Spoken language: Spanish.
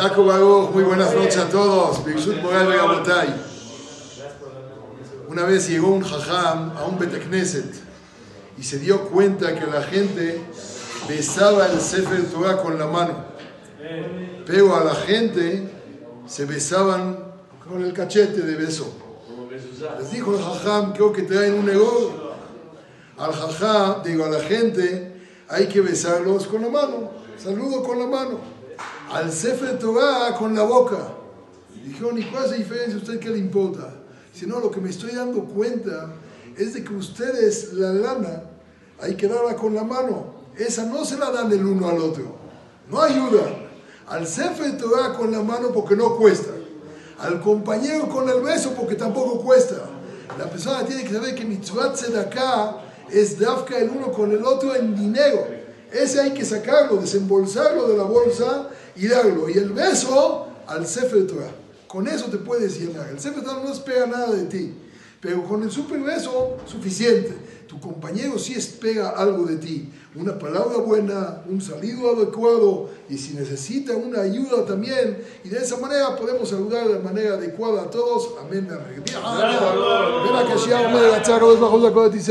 Hazako Baruch, muy buenas noches a todos. Una vez llegó un jajam a un Betekneset y se dio cuenta que la gente besaba el Sefer Torah con la mano. Pero a la gente se besaban con el cachete de beso. Les dijo el jajam, creo que traen un negocio. Al jajam, digo, a la gente hay que besarlos con la mano. Saludo con la mano al Sefer Torah con la boca. Dijeron, ¿y cuál es la diferencia? ¿A usted qué le importa? Si no, lo que me estoy dando cuenta es de que ustedes la lana hay que darla con la mano. Esa no se la dan el uno al otro. No ayuda. Al Sefer Torah con la mano porque no cuesta. Al compañero con el beso porque tampoco cuesta. La persona tiene que saber que mitzvah acá es dafka el uno con el otro en dinero. Ese hay que sacarlo, desembolsarlo de la bolsa y darlo. Y el beso al Sefer Torah. Con eso te puedes llenar. El Sefer Torah no espera nada de ti. Pero con el super beso, suficiente. Tu compañero sí espera algo de ti. Una palabra buena, un saludo adecuado. Y si necesita una ayuda también. Y de esa manera podemos saludar de manera adecuada a todos. Amén.